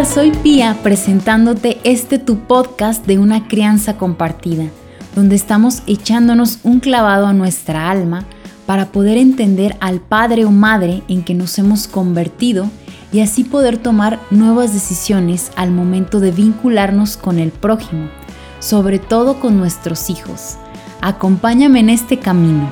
Hola, ¿qué tal? Soy Pía presentándote este tu podcast de una crianza compartida, donde estamos echándonos un clavado a nuestra alma para poder entender al padre o madre en que nos hemos convertido y así poder tomar nuevas decisiones al momento de vincularnos con el prójimo, sobre todo con nuestros hijos. Acompáñame en este camino.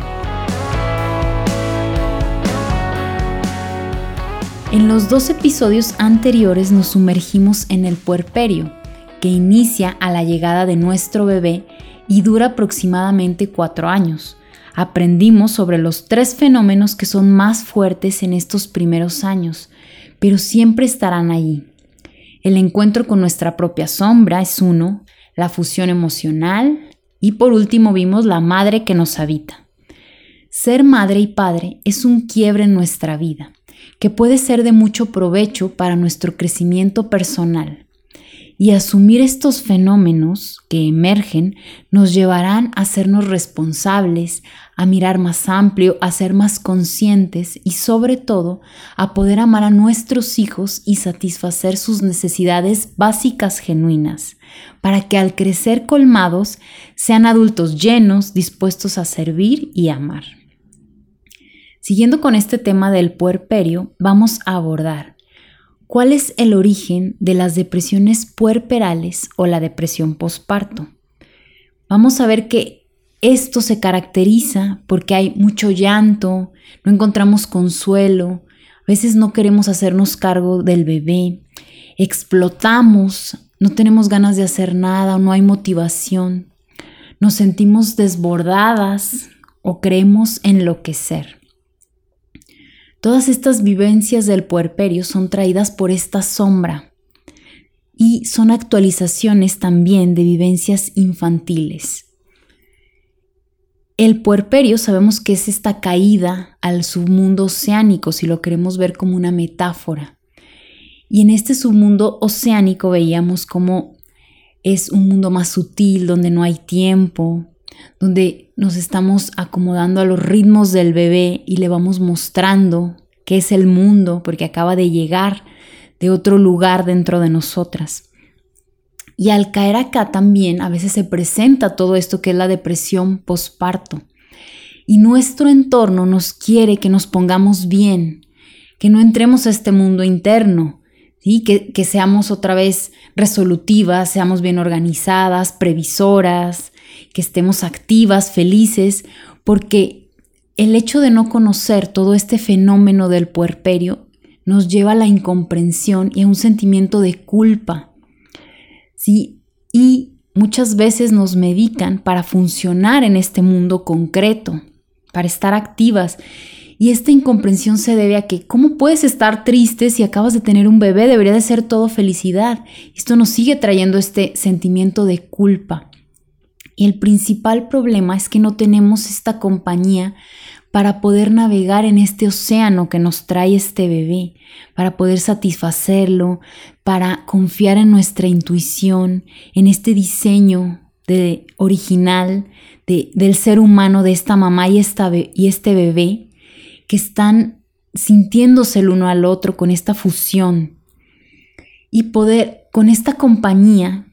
En los dos episodios anteriores nos sumergimos en el puerperio, que inicia a la llegada de nuestro bebé y dura aproximadamente cuatro años. Aprendimos sobre los tres fenómenos que son más fuertes en estos primeros años, pero siempre estarán allí. El encuentro con nuestra propia sombra es uno, la fusión emocional y por último vimos la madre que nos habita. Ser madre y padre es un quiebre en nuestra vida que puede ser de mucho provecho para nuestro crecimiento personal. Y asumir estos fenómenos que emergen nos llevarán a sernos responsables, a mirar más amplio, a ser más conscientes y sobre todo a poder amar a nuestros hijos y satisfacer sus necesidades básicas genuinas, para que al crecer colmados sean adultos llenos, dispuestos a servir y amar. Siguiendo con este tema del puerperio, vamos a abordar cuál es el origen de las depresiones puerperales o la depresión posparto. Vamos a ver que esto se caracteriza porque hay mucho llanto, no encontramos consuelo, a veces no queremos hacernos cargo del bebé, explotamos, no tenemos ganas de hacer nada, no hay motivación, nos sentimos desbordadas o creemos enloquecer. Todas estas vivencias del puerperio son traídas por esta sombra y son actualizaciones también de vivencias infantiles. El puerperio sabemos que es esta caída al submundo oceánico, si lo queremos ver como una metáfora. Y en este submundo oceánico veíamos cómo es un mundo más sutil, donde no hay tiempo, donde nos estamos acomodando a los ritmos del bebé y le vamos mostrando qué es el mundo, porque acaba de llegar de otro lugar dentro de nosotras. Y al caer acá también a veces se presenta todo esto que es la depresión posparto. Y nuestro entorno nos quiere que nos pongamos bien, que no entremos a este mundo interno, ¿sí? que, que seamos otra vez resolutivas, seamos bien organizadas, previsoras, que estemos activas, felices, porque el hecho de no conocer todo este fenómeno del puerperio nos lleva a la incomprensión y a un sentimiento de culpa. ¿sí? Y muchas veces nos medican para funcionar en este mundo concreto, para estar activas. Y esta incomprensión se debe a que, ¿cómo puedes estar triste si acabas de tener un bebé? Debería de ser todo felicidad. Esto nos sigue trayendo este sentimiento de culpa. Y el principal problema es que no tenemos esta compañía para poder navegar en este océano que nos trae este bebé, para poder satisfacerlo, para confiar en nuestra intuición, en este diseño de, original de, del ser humano, de esta mamá y, esta, y este bebé, que están sintiéndose el uno al otro con esta fusión y poder, con esta compañía,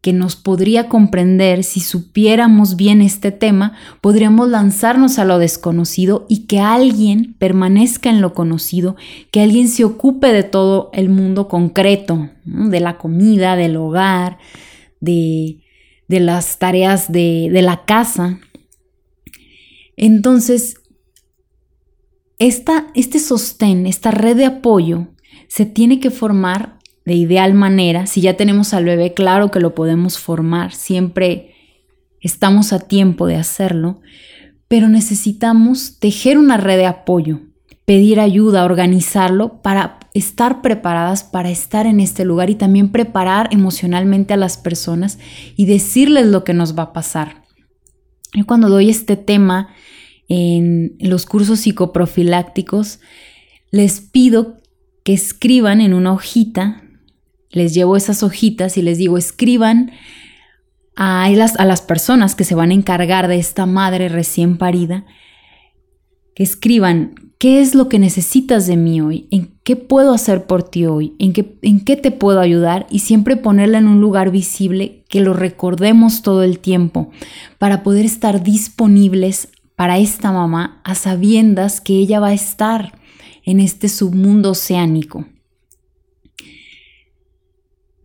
que nos podría comprender si supiéramos bien este tema, podríamos lanzarnos a lo desconocido y que alguien permanezca en lo conocido, que alguien se ocupe de todo el mundo concreto, de la comida, del hogar, de, las tareas de, de la casa. Entonces, esta, este sostén, esta red de apoyo, se tiene que formar de ideal manera, si ya tenemos al bebé, claro que lo podemos formar, siempre estamos a tiempo de hacerlo, pero necesitamos tejer una red de apoyo, pedir ayuda, organizarlo para estar preparadas para estar en este lugar y también preparar emocionalmente a las personas y decirles lo que nos va a pasar. Yo cuando doy este tema en los cursos psicoprofilácticos, les pido que escriban en una hojita les llevo esas hojitas y les digo, escriban a las, a las personas que se van a encargar de esta madre recién parida, que escriban ¿Qué es lo que necesitas de mí hoy? ¿En qué puedo hacer por ti hoy? ¿En qué, ¿En qué te puedo ayudar? Y siempre ponerla en un lugar visible que lo recordemos todo el tiempo para poder estar disponibles para esta mamá a sabiendas que ella va a estar en este submundo oceánico.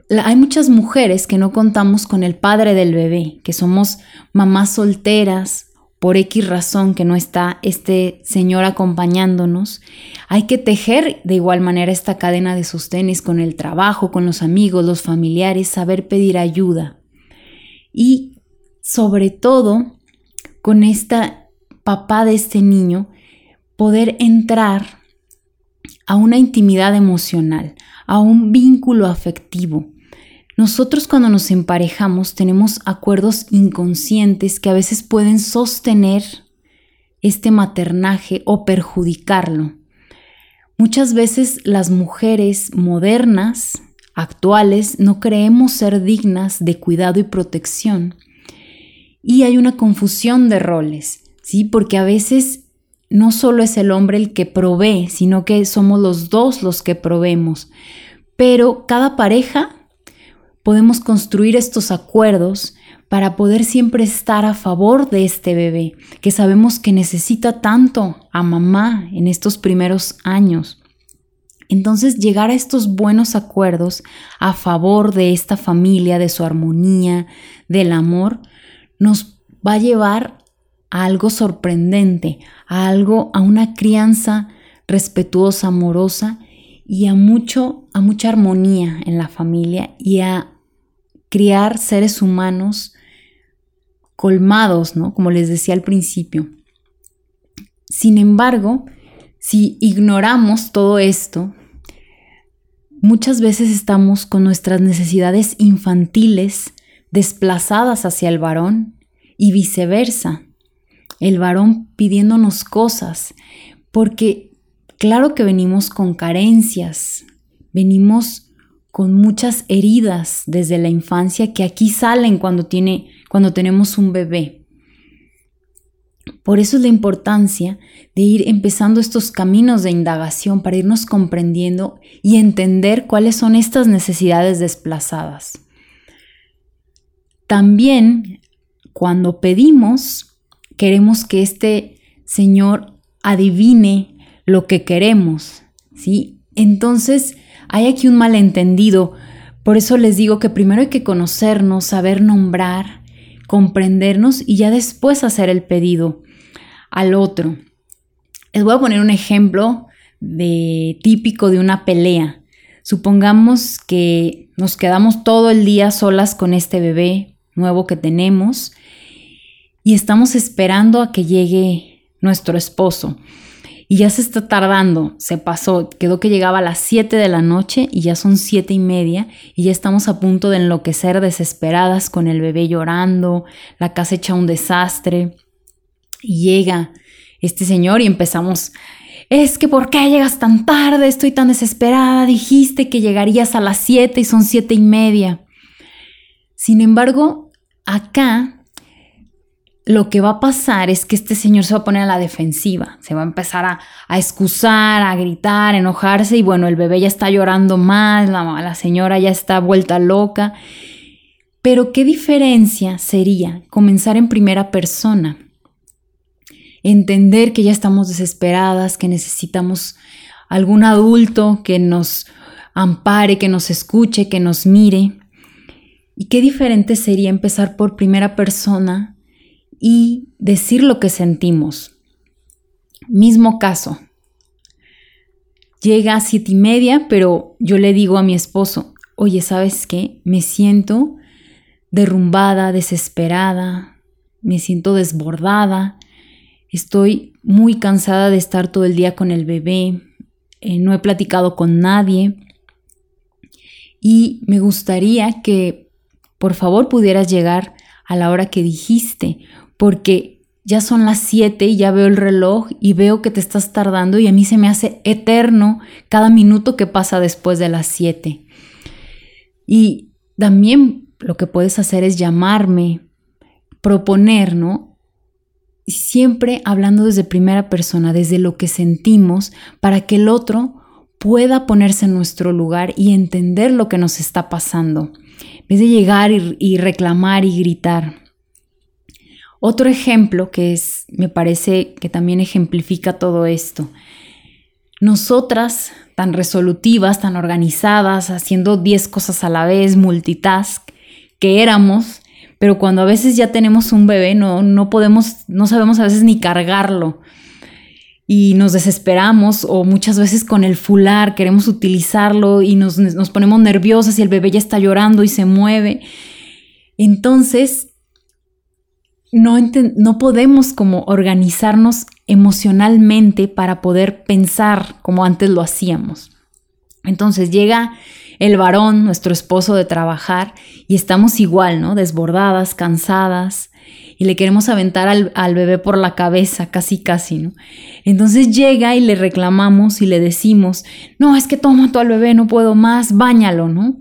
Hay muchas mujeres que no contamos con el padre del bebé, que somos mamás solteras por X razón que no está este Señor acompañándonos, hay que tejer de igual manera esta cadena de sostenes con el trabajo, con los amigos, los familiares, saber pedir ayuda. Y sobre todo, con esta papá de este niño, poder entrar a una intimidad emocional, a un vínculo afectivo, nosotros cuando nos emparejamos tenemos acuerdos inconscientes que a veces pueden sostener este maternaje o perjudicarlo. Muchas veces las mujeres modernas, actuales, no creemos ser dignas de cuidado y protección. Y hay una confusión de roles, ¿sí? Porque a veces no solo es el hombre el que provee, sino que somos los dos los que proveemos. Pero cada pareja podemos construir estos acuerdos para poder siempre estar a favor de este bebé, que sabemos que necesita tanto a mamá en estos primeros años. Entonces llegar a estos buenos acuerdos a favor de esta familia, de su armonía, del amor, nos va a llevar a algo sorprendente, a algo, a una crianza respetuosa, amorosa y a mucho, a mucha armonía en la familia y a criar seres humanos colmados, ¿no? Como les decía al principio. Sin embargo, si ignoramos todo esto, muchas veces estamos con nuestras necesidades infantiles desplazadas hacia el varón y viceversa. El varón pidiéndonos cosas, porque claro que venimos con carencias, venimos con muchas heridas desde la infancia que aquí salen cuando, tiene, cuando tenemos un bebé. Por eso es la importancia de ir empezando estos caminos de indagación para irnos comprendiendo y entender cuáles son estas necesidades desplazadas. También cuando pedimos, queremos que este Señor adivine lo que queremos, ¿sí? Entonces, hay aquí un malentendido. Por eso les digo que primero hay que conocernos, saber nombrar, comprendernos y ya después hacer el pedido al otro. Les voy a poner un ejemplo de típico de una pelea. Supongamos que nos quedamos todo el día solas con este bebé nuevo que tenemos y estamos esperando a que llegue nuestro esposo y ya se está tardando, se pasó, quedó que llegaba a las 7 de la noche y ya son siete y media y ya estamos a punto de enloquecer desesperadas con el bebé llorando, la casa hecha un desastre. Y llega este señor y empezamos, es que ¿por qué llegas tan tarde? Estoy tan desesperada, dijiste que llegarías a las 7 y son siete y media. Sin embargo, acá lo que va a pasar es que este señor se va a poner a la defensiva, se va a empezar a, excusar, a gritar, a enojarse y bueno, el bebé ya está llorando más, la, la señora ya está vuelta loca. Pero ¿qué diferencia sería comenzar en primera persona? Entender que ya estamos desesperadas, que necesitamos algún adulto que nos ampare, que nos escuche, que nos mire. ¿Y qué diferente sería empezar por primera persona y decir lo que sentimos. Mismo caso. Llega a siete y media, pero yo le digo a mi esposo, oye, ¿sabes qué? Me siento derrumbada, desesperada, me siento desbordada, estoy muy cansada de estar todo el día con el bebé, eh, no he platicado con nadie y me gustaría que por favor pudieras llegar a la hora que dijiste porque ya son las 7 y ya veo el reloj y veo que te estás tardando y a mí se me hace eterno cada minuto que pasa después de las 7. Y también lo que puedes hacer es llamarme, proponer, ¿no? siempre hablando desde primera persona, desde lo que sentimos, para que el otro pueda ponerse en nuestro lugar y entender lo que nos está pasando, en vez de llegar y, reclamar y gritar. Otro ejemplo que es, me parece que también ejemplifica todo esto. Nosotras, tan resolutivas, tan organizadas, haciendo 10 cosas a la vez, multitask, que éramos, pero cuando a veces ya tenemos un bebé, no, no podemos, no sabemos a veces ni cargarlo y nos desesperamos o muchas veces con el fular queremos utilizarlo y nos, ponemos nerviosas y el bebé ya está llorando y se mueve. Entonces, no, no podemos como organizarnos emocionalmente para poder pensar como antes lo hacíamos. Entonces llega el varón, nuestro esposo de trabajar, y estamos igual, ¿no? Desbordadas, cansadas, y le queremos aventar al, bebé por la cabeza, casi casi, ¿no? Entonces llega y le reclamamos y le decimos, no, es que toma tú al bebé, no puedo más, báñalo, ¿no?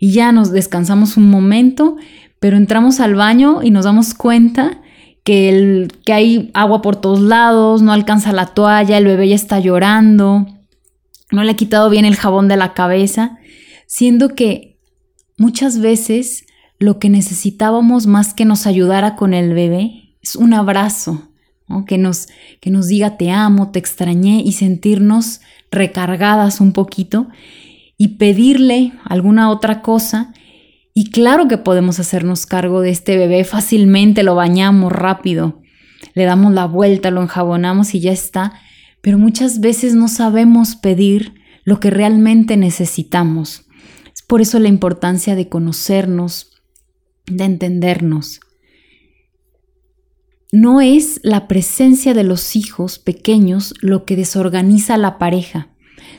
Y ya nos descansamos un momento, pero entramos al baño y nos damos cuenta que, el, que hay agua por todos lados, no alcanza la toalla, el bebé ya está llorando, no le ha quitado bien el jabón de la cabeza, siendo que muchas veces lo que necesitábamos más que nos ayudara con el bebé es un abrazo, que, nos, que nos diga te amo, te extrañé y sentirnos recargadas un poquito y pedirle alguna otra cosa. Y claro que podemos hacernos cargo de este bebé fácilmente, lo bañamos rápido, le damos la vuelta, lo enjabonamos y ya está, pero muchas veces no sabemos pedir lo que realmente necesitamos. Es por eso la importancia de conocernos, de entendernos. No es la presencia de los hijos pequeños lo que desorganiza a la pareja,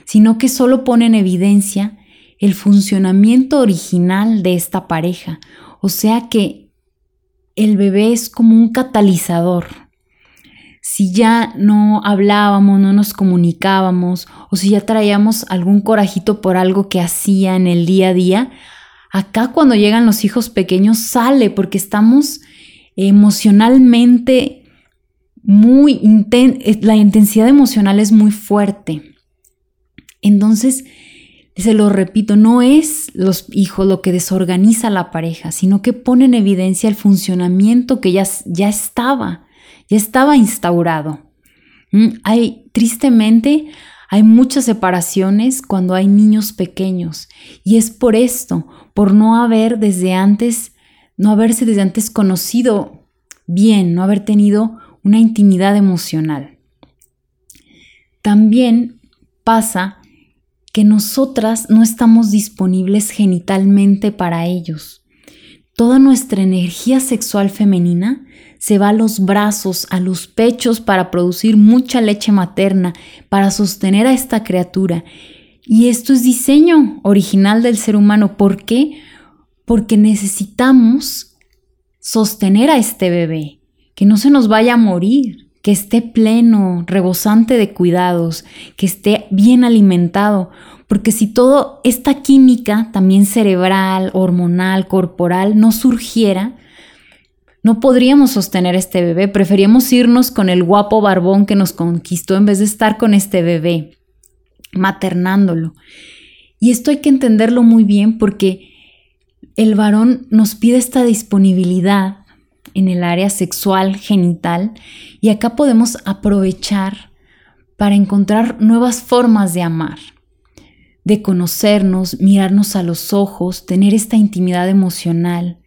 sino que solo pone en evidencia el funcionamiento original de esta pareja. O sea que el bebé es como un catalizador. Si ya no hablábamos, no nos comunicábamos, o si ya traíamos algún corajito por algo que hacía en el día a día, Acá cuando llegan los hijos pequeños sale porque estamos emocionalmente muy eh, la intensidad emocional es muy fuerte. Entonces, se lo repito, no es los hijos lo que desorganiza la pareja, sino que pone en evidencia el funcionamiento que ya, ya estaba, ya estaba instaurado. Mm, hay, tristemente, hay muchas separaciones cuando hay niños pequeños y es por esto, por no haber desde antes, no haberse desde antes conocido bien, no haber tenido una intimidad emocional. También pasa que nosotras no estamos disponibles genitalmente para ellos. Toda nuestra energía sexual femenina se va a los brazos, a los pechos para producir mucha leche materna, para sostener a esta criatura y esto es diseño original del ser humano. ¿Por qué? Porque necesitamos sostener a este bebé, que no se nos vaya a morir, que esté pleno, rebosante de cuidados, que esté bien alimentado, porque si toda esta química, también cerebral, hormonal, corporal, no surgiera, no podríamos sostener este bebé, preferíamos irnos con el guapo barbón que nos conquistó en vez de estar con este bebé maternándolo. Y esto hay que entenderlo muy bien porque el varón nos pide esta disponibilidad en el área sexual, genital, y acá podemos aprovechar para encontrar nuevas formas de amar, de conocernos, mirarnos a los ojos, tener esta intimidad emocional.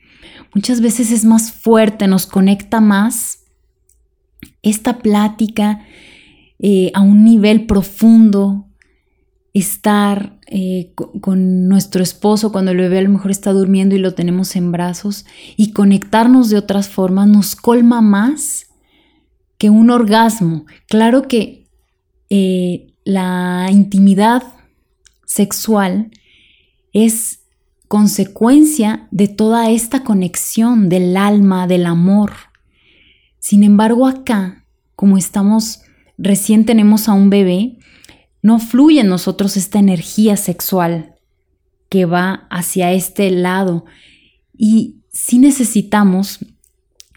Muchas veces es más fuerte, nos conecta más esta plática eh, a un nivel profundo, estar eh, con nuestro esposo cuando el bebé a lo mejor está durmiendo y lo tenemos en brazos y conectarnos de otras formas nos colma más que un orgasmo. Claro que eh, la intimidad sexual es consecuencia de toda esta conexión del alma, del amor. Sin embargo, acá, como estamos, recién tenemos a un bebé, no fluye en nosotros esta energía sexual que va hacia este lado. Y si necesitamos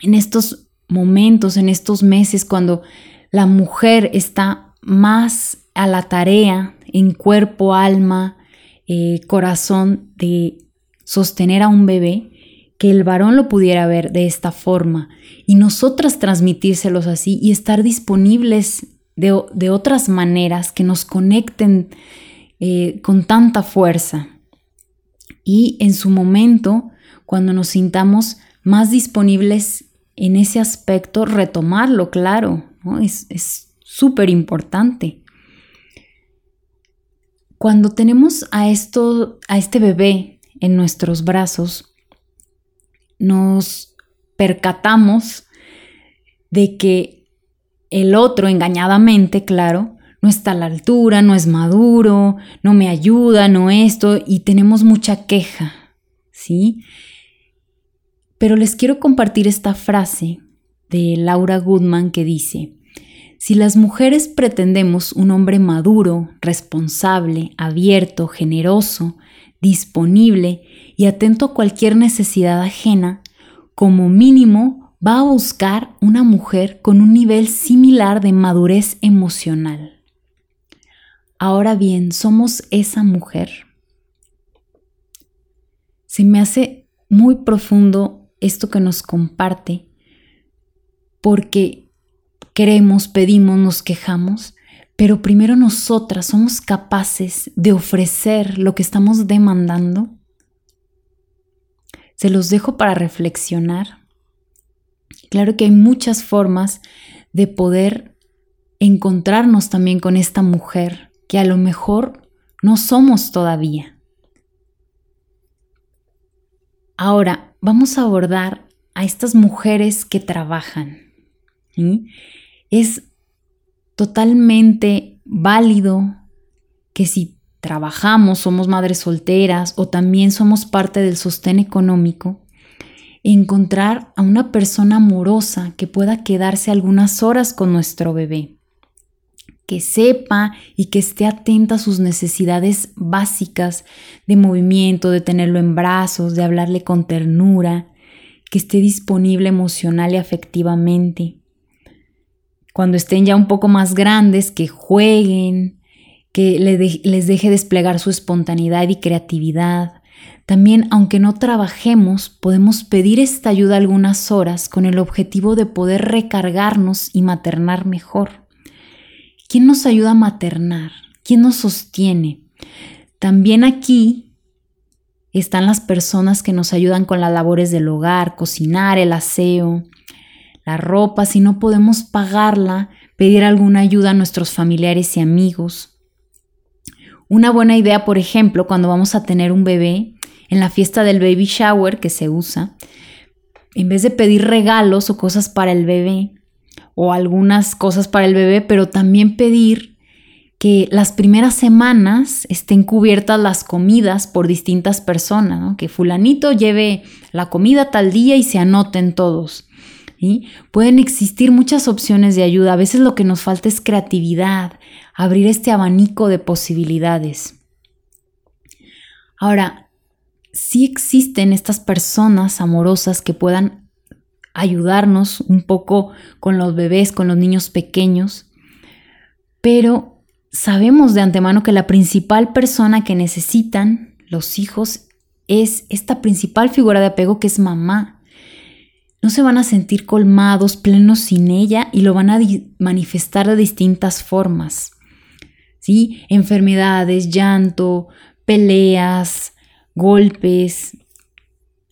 en estos momentos, en estos meses, cuando la mujer está más a la tarea en cuerpo, alma, eh, corazón de sostener a un bebé, que el varón lo pudiera ver de esta forma y nosotras transmitírselos así y estar disponibles de, otras maneras que nos conecten eh, con tanta fuerza. Y en su momento, cuando nos sintamos más disponibles en ese aspecto, retomarlo, claro, es súper importante. Cuando tenemos a, esto, a este bebé en nuestros brazos, nos percatamos de que el otro, engañadamente, claro, no está a la altura, no es maduro, no me ayuda, no esto, y tenemos mucha queja, ¿sí? Pero les quiero compartir esta frase de Laura Goodman que dice, si las mujeres pretendemos un hombre maduro, responsable, abierto, generoso, disponible y atento a cualquier necesidad ajena, como mínimo va a buscar una mujer con un nivel similar de madurez emocional. Ahora bien, ¿somos esa mujer? Se me hace muy profundo esto que nos comparte porque queremos, pedimos, nos quejamos, pero primero nosotras somos capaces de ofrecer lo que estamos demandando. Se los dejo para reflexionar. Claro que hay muchas formas de poder encontrarnos también con esta mujer que a lo mejor no somos todavía. Ahora, vamos a abordar a estas mujeres que trabajan. Es totalmente válido que si trabajamos, somos madres solteras o también somos parte del sostén económico, encontrar a una persona amorosa que pueda quedarse algunas horas con nuestro bebé, que sepa y que esté atenta a sus necesidades básicas de movimiento, de tenerlo en brazos, de hablarle con ternura, que esté disponible emocional y afectivamente cuando estén ya un poco más grandes, que jueguen, que les deje desplegar su espontaneidad y creatividad. También, aunque no trabajemos, podemos pedir esta ayuda algunas horas con el objetivo de poder recargarnos y maternar mejor. ¿Quién nos ayuda a maternar? ¿Quién nos sostiene? También aquí están las personas que nos ayudan con las labores del hogar, cocinar, el aseo, la ropa, si no podemos pagarla, pedir alguna ayuda a nuestros familiares y amigos. Una buena idea, por ejemplo, cuando vamos a tener un bebé, en la fiesta del baby shower que se usa, en vez de pedir regalos o cosas para el bebé, o algunas cosas para el bebé, pero también pedir que las primeras semanas estén cubiertas las comidas por distintas personas, que fulanito lleve la comida tal día y se anoten todos. Pueden existir muchas opciones de ayuda. A veces lo que nos falta es creatividad, abrir este abanico de posibilidades. Ahora, sí existen estas personas amorosas que puedan ayudarnos un poco con los bebés, con los niños pequeños, pero sabemos de antemano que la principal persona que necesitan los hijos es esta principal figura de apego que es mamá no se van a sentir colmados, plenos sin ella y lo van a manifestar de distintas formas. ¿Sí? Enfermedades, llanto, peleas, golpes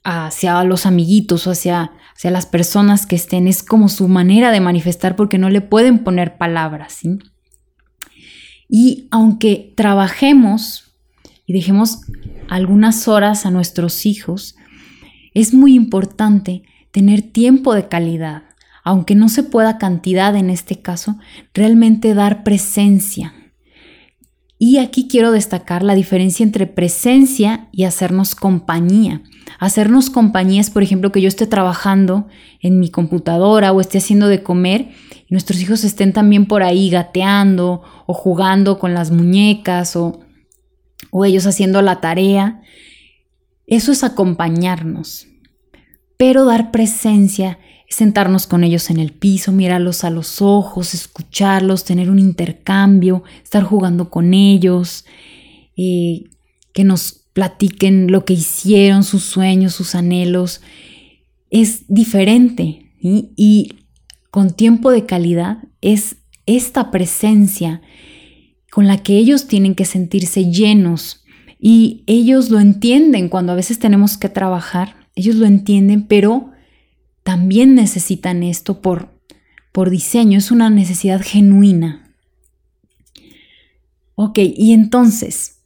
hacia los amiguitos o hacia, hacia las personas que estén. Es como su manera de manifestar porque no le pueden poner palabras. ¿sí? Y aunque trabajemos y dejemos algunas horas a nuestros hijos, es muy importante tener tiempo de calidad, aunque no se pueda cantidad en este caso, realmente dar presencia. Y aquí quiero destacar la diferencia entre presencia y hacernos compañía. Hacernos compañía es, por ejemplo, que yo esté trabajando en mi computadora o esté haciendo de comer y nuestros hijos estén también por ahí gateando o jugando con las muñecas o, o ellos haciendo la tarea. Eso es acompañarnos pero dar presencia sentarnos con ellos en el piso, mirarlos a los ojos, escucharlos, tener un intercambio, estar jugando con ellos, eh, que nos platiquen lo que hicieron, sus sueños, sus anhelos. Es diferente y con tiempo de calidad es esta presencia con la que ellos tienen que sentirse llenos y ellos lo entienden cuando a veces tenemos que trabajar, ellos lo entienden, pero también necesitan esto por, por diseño, es una necesidad genuina. Ok, y entonces,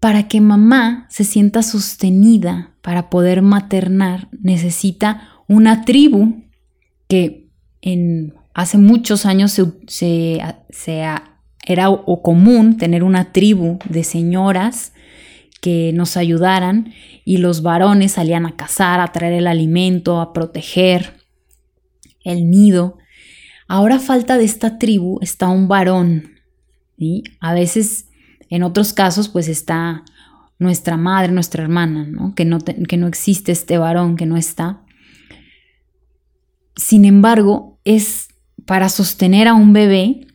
para que mamá se sienta sostenida para poder maternar, necesita una tribu que en, hace muchos años se, era o común tener una tribu de señoras que nos ayudaran y los varones salían a cazar, a traer el alimento, a proteger el nido. Ahora falta de esta tribu está un varón. y A veces, en otros casos, pues está nuestra madre, nuestra hermana, Que, no que no existe este varón, que no está. Sin embargo, es para sostener a un bebé,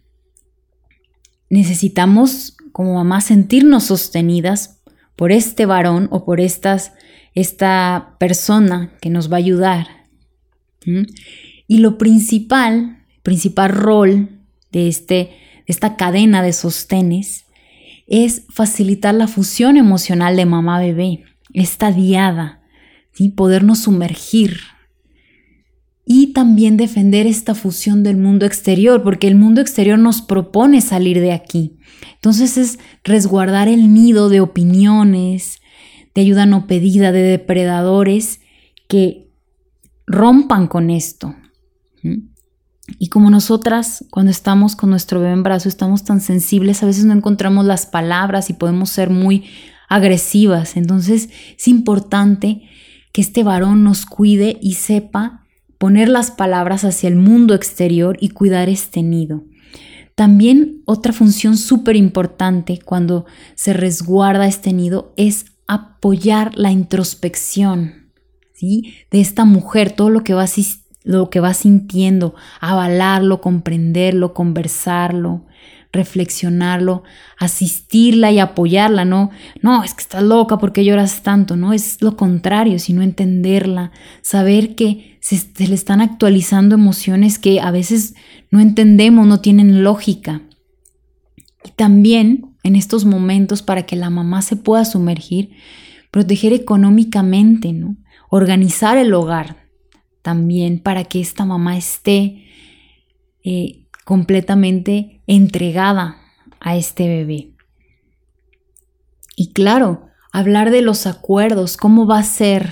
necesitamos como mamá sentirnos sostenidas por este varón o por estas, esta persona que nos va a ayudar. Y lo principal, principal rol de, este, esta cadena de sostenes es facilitar la fusión emocional de mamá-bebé, esta diada, podernos sumergir y también defender esta fusión del mundo exterior, porque el mundo exterior nos propone salir de aquí. Entonces es resguardar el nido de opiniones, de ayuda no pedida, de depredadores que rompan con esto. Y como nosotras, cuando estamos con nuestro bebé en brazo, estamos tan sensibles, a veces no encontramos las palabras y podemos ser muy agresivas. Entonces es importante que este varón nos cuide y sepa poner las palabras hacia el mundo exterior y cuidar este nido. También otra función súper importante cuando se resguarda este nido es apoyar la introspección ¿sí? de esta mujer, todo lo que, va, lo que va sintiendo, avalarlo, comprenderlo, conversarlo, reflexionarlo, asistirla y apoyarla, no, no, es que estás loca porque lloras tanto, no, es lo contrario, sino entenderla, saber que se, le están actualizando emociones que a veces no entendemos, no tienen lógica. Y también en estos momentos para que la mamá se pueda sumergir, proteger económicamente, ¿no? organizar el hogar también para que esta mamá esté eh, completamente entregada a este bebé. Y claro, hablar de los acuerdos, cómo va a ser,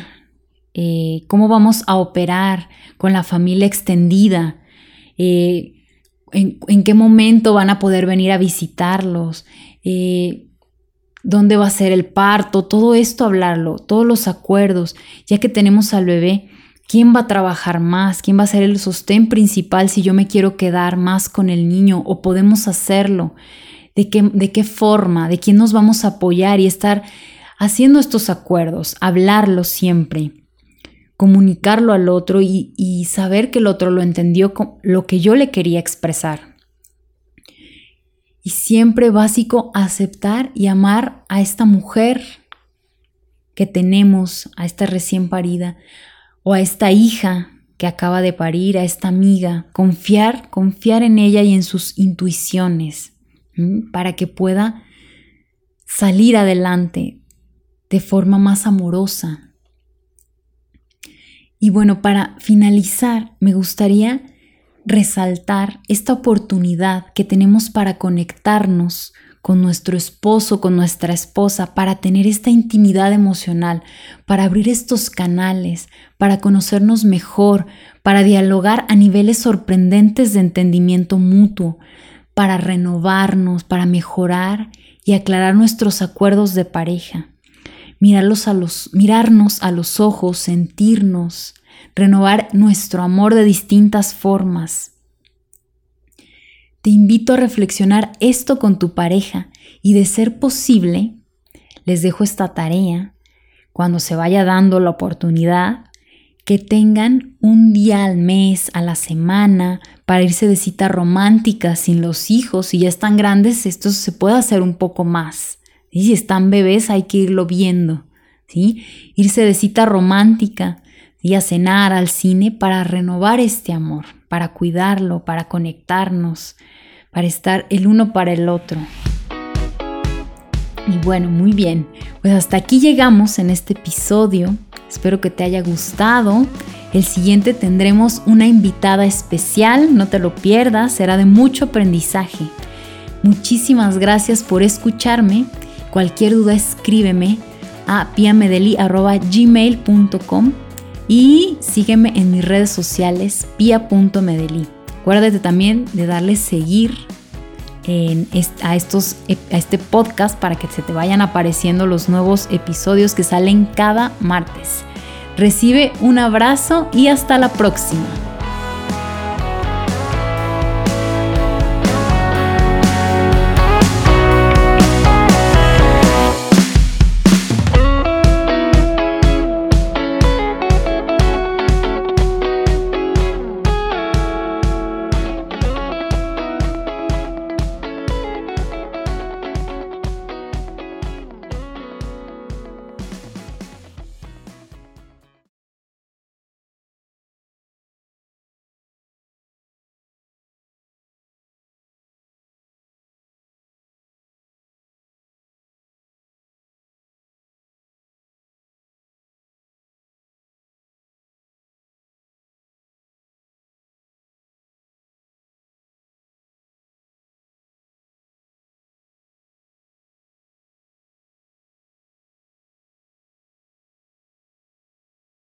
eh, cómo vamos a operar con la familia extendida, eh, en, qué momento van a poder venir a visitarlos, eh, dónde va a ser el parto, todo esto hablarlo, todos los acuerdos, ya que tenemos al bebé ¿Quién va a trabajar más? ¿Quién va a ser el sostén principal si yo me quiero quedar más con el niño o podemos hacerlo? ¿De qué, de qué forma? ¿De quién nos vamos a apoyar y estar haciendo estos acuerdos? Hablarlo siempre, comunicarlo al otro y, y saber que el otro lo entendió lo que yo le quería expresar. Y siempre básico aceptar y amar a esta mujer que tenemos, a esta recién parida, o a esta hija que acaba de parir, a esta amiga, confiar, confiar en ella y en sus intuiciones para que pueda salir adelante de forma más amorosa. Y bueno, para finalizar, me gustaría resaltar esta oportunidad que tenemos para conectarnos con nuestro esposo, con nuestra esposa, para tener esta intimidad emocional, para abrir estos canales, para conocernos mejor, para dialogar a niveles sorprendentes de entendimiento mutuo, para renovarnos, para mejorar y aclarar nuestros acuerdos de pareja. Mirarlos a los, mirarnos a los ojos, sentirnos, renovar nuestro amor de distintas formas te invito a reflexionar esto con tu pareja y de ser posible, les dejo esta tarea, cuando se vaya dando la oportunidad, que tengan un día al mes, a la semana, para irse de cita romántica sin los hijos. Si ya están grandes, esto se puede hacer un poco más. Y si están bebés, hay que irlo viendo. ¿sí? Irse de cita romántica y a cenar al cine para renovar este amor, para cuidarlo, para conectarnos, para estar el uno para el otro. Y bueno, muy bien. Pues hasta aquí llegamos en este episodio. Espero que te haya gustado. El siguiente tendremos una invitada especial, no te lo pierdas, será de mucho aprendizaje. Muchísimas gracias por escucharme. Cualquier duda escríbeme a piamedeli.gmail.com y sígueme en mis redes sociales pia.medeli. Acuérdate también de darle seguir a, estos, a este podcast para que se te vayan apareciendo los nuevos episodios que salen cada martes. Recibe un abrazo y hasta la próxima.